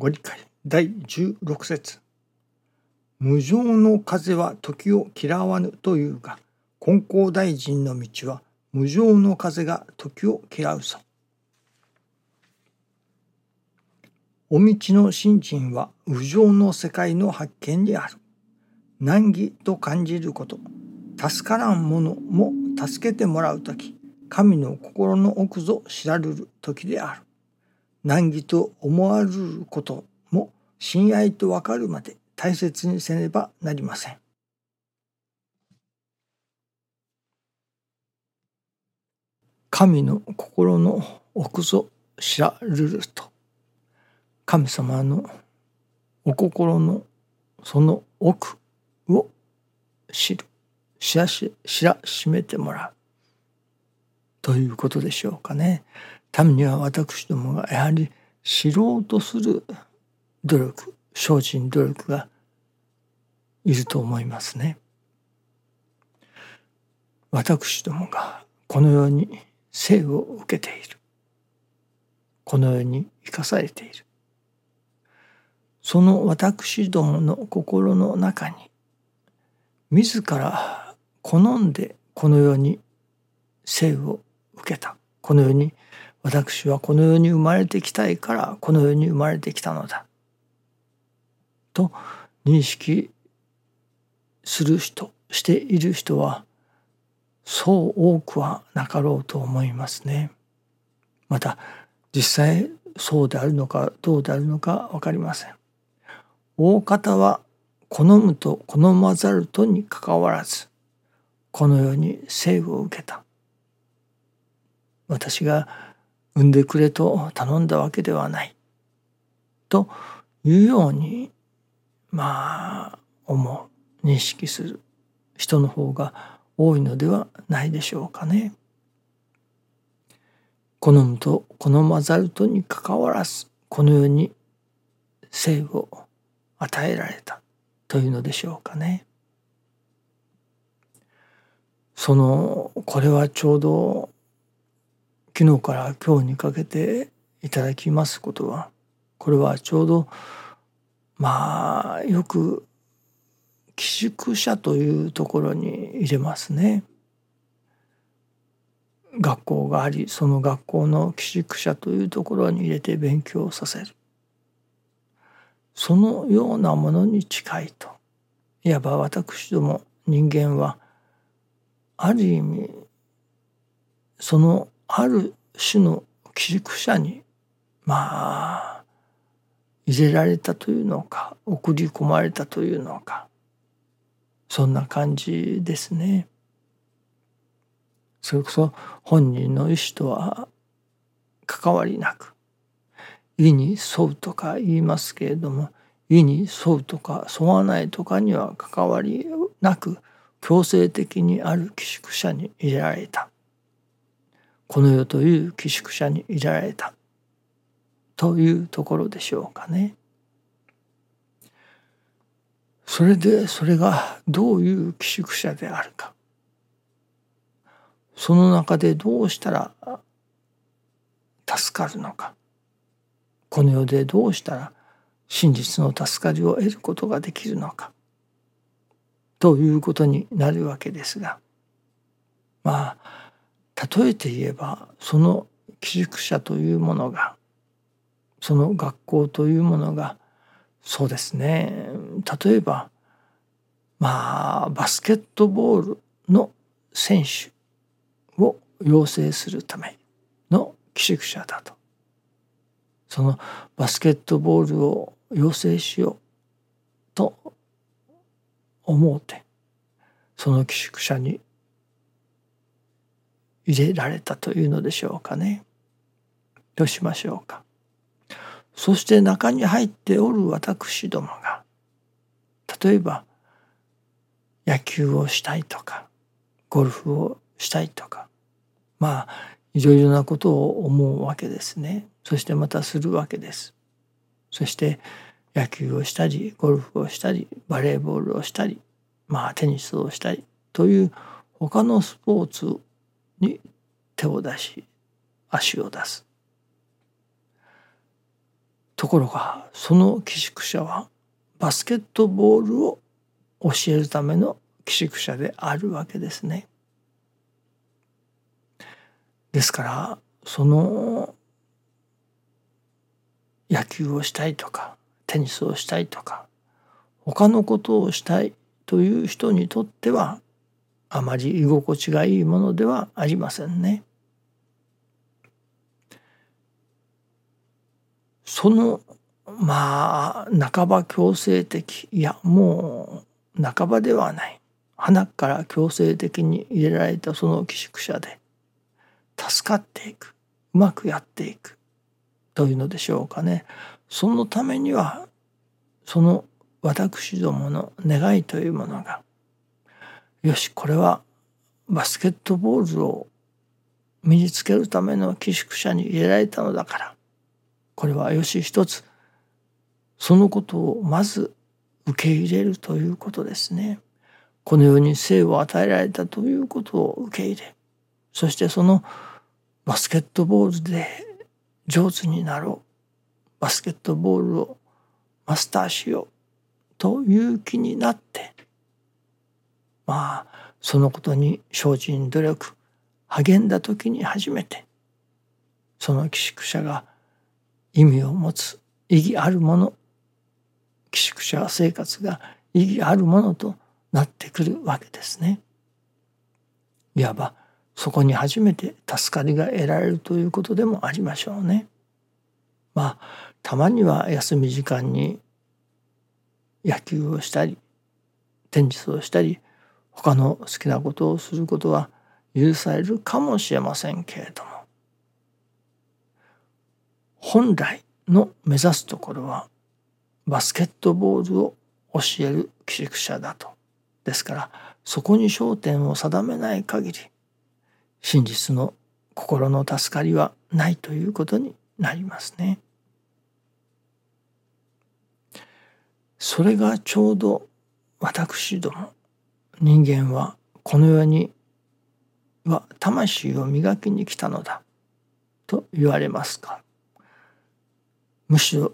ご理解第16節無常の風は時を嫌わぬというが金光大臣の道は無常の風が時を嫌うぞ。お道の信心は無常の世界の発見である。難儀と感じること、助からんものも助けてもらう時、神の心の奥ぞ知らるる時である。難儀と思われることも親愛とわかるまで大切にせねばなりません。神の心の奥ぞ知らるると神様のお心のその奥を知る知らし知らしめてもらうということでしょうかね。ためには私どもがやはり知ろうとする努力精進努力がいると思いますね。私どもがこのように生を受けている。このように生かされている。その私どもの心の中に自ら好んでこの世に生を受けた。この世に私はこの世に生まれてきたいからこの世に生まれてきたのだと認識する人している人はそう多くはなかろうと思いますね。また実際そうであるのかどうであるのか分かりません。大方は好むと好まざるとにかかわらずこの世に生を受けた。私が産んでくれと頼んだわけではないというようにまあ思う認識する人の方が多いのではないでしょうかね。好むと好まざるとにかかわらずこの世に生を与えられたというのでしょうかね。そのこれはちょうど昨日から今日にかけていただきますことはこれはちょうどまあよく寄宿舎というところに入れますね。学校がありその学校の寄宿舎というところに入れて勉強させるそのようなものに近いといわば私ども人間はある意味そのある種の寄宿舎にまあ入れられたというのか送り込まれたというのかそんな感じですね。それこそ本人の意思とは関わりなく意に沿うとか言いますけれども意に沿うとか沿わないとかには関わりなく強制的にある寄宿舎に入れられたこの世という寄宿舎に入れられた。というところでしょうかね。それでそれがどういう寄宿舎であるか。その中でどうしたら助かるのか。この世でどうしたら真実の助かりを得ることができるのか。ということになるわけですが。まあ例えて言えばその寄宿舎というものがその学校というものがそうですね。例えばまあバスケットボールの選手を養成するための寄宿舎だと。そのバスケットボールを養成しようと思うてその寄宿舎に入れられたというのでしょうかね。どうしましょうか。そして中に入っておる私どもが例えば野球をしたいとかゴルフをしたいとかまあいろいろなことを思うわけですねそしてまたするわけですそして野球をしたりゴルフをしたりバレーボールをしたりまあテニスをしたりという他のスポーツに手を出し足を出すところがその寄宿舎はバスケットボールを教えるための寄宿舎であるわけですね。ですからその野球をしたいとかテニスをしたいとか他のことをしたいという人にとってはあまり居心地がいいものではありませんね。そのまあ半ば強制的いやもう半ばではない花から強制的に入れられたその寄宿舎で助かっていくうまくやっていくというのでしょうかねそのためにはその私どもの願いというものがよしこれはバスケットボールを身につけるための寄宿舎に入れられたのだからこれはよし一つそのことをまず受け入れるということですね。このように生を与えられたということを受け入れそしてそのバスケットボールで上手になろうバスケットボールをマスターしようという気になってまあそのことに精進努力励んだ時に初めてその寄宿舎が意味を持つ意義あるもの寄宿舎生活が意義あるものとなってくるわけですね。いわばそこに初めて助かりが得られるということでもありましょうね。まあたまには休み時間に野球をしたりテニスをしたり他の好きなことをすることは許されるかもしれませんけれども本来の目指すところはバスケットボールを教える寄宿舎だと。ですからそこに焦点を定めない限り真実の心の助かりはないということになりますね。それがちょうど私ども人間はこの世には魂を磨きに来たのだと言われますかむしろ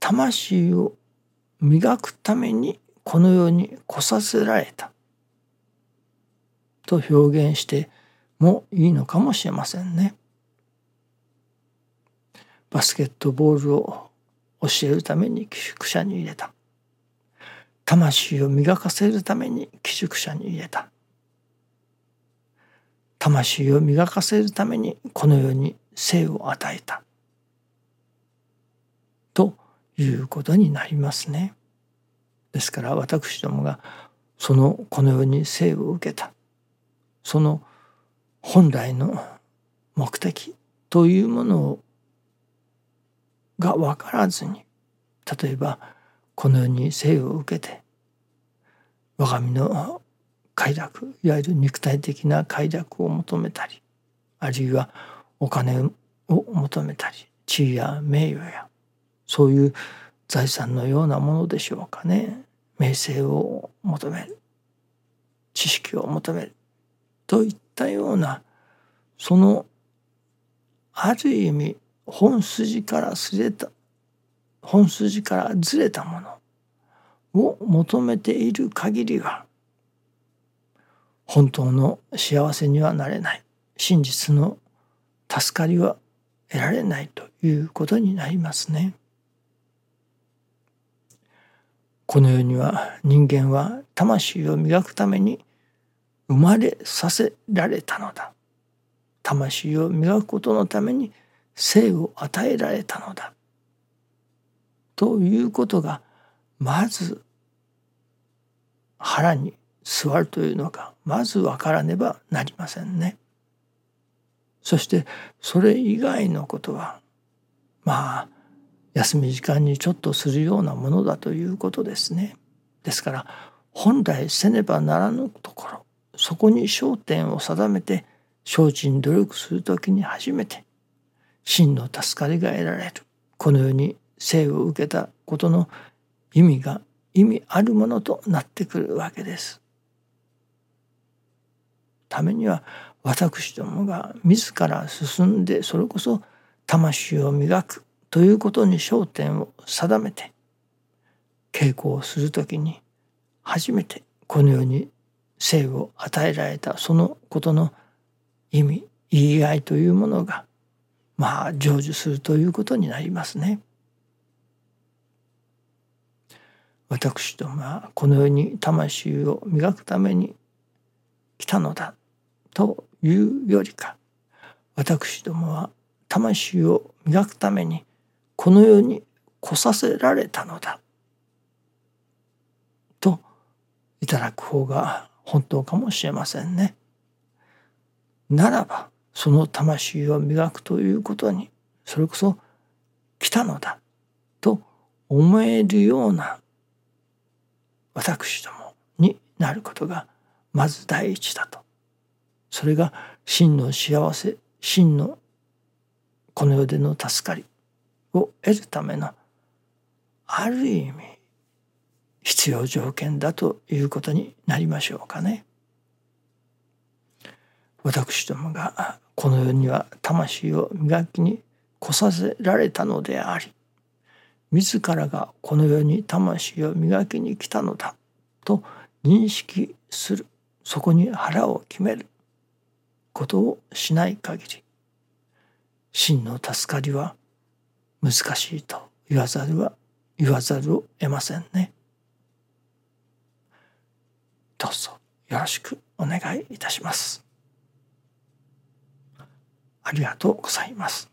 魂を磨くためにこの世に来させられたと表現してもいいのかもしれませんね。バスケットボールを教えるために寄宿舎に入れた。魂を磨かせるために寄宿舎に入れた。魂を磨かせるためにこの世に生を与えた。ということになりますね。ですから私どもがそのこの世に生を受けたその本来の目的というものが分からずに例えばこの世に生を受けて我が身の快楽いわゆる肉体的な快楽を求めたりあるいはお金を求めたり地位や名誉やそういう財産のようなものでしょうかね。名声を求める知識を求めるといったようなそのある意味本筋からすれた本筋からずれたものを求めている限りは本当の幸せにはなれない真実の助かりは得られないということになりますね。この世には人間は魂を磨くために生まれさせられたのだ。魂を磨くことのために生を与えられたのだ。ということがまず腹に座るというのがまず分からねばなりませんね。そしてそれ以外のことはまあ休み時間にちょっとするようなものだということですね。ですから本来せねばならぬところそこに焦点を定めて精進努力する時に初めて真の助かりが得られるこのように生を受けたことの意味が意味あるものとなってくるわけです。ためには私どもが自ら進んでそれこそ魂を磨くということに焦点を定めて稽古をする時に初めてこのように生を与えられたそのことの意味意義合いというものがまあ成就するということになりますね。私どもはこのように魂を磨くために来たのだというよりか私どもは魂を磨くためにこの世に来させられたのだといただく方が本当かもしれませんね。ならばその魂を磨くということにそれこそ来たのだと思えるような私どもになることがまず第一だとそれが真の幸せ真のこの世での助かりを得るためのある意味必要条件だということになりましょうかね。私どもがこの世には魂を磨きに来させられたのであり自らがこの世に魂を磨きに来たのだと認識するそこに腹を決めることをしない限り真の助かりは難しいと言わざるは言わざるを得ませんね。どうぞよろしくお願いいたします。ありがとうございます。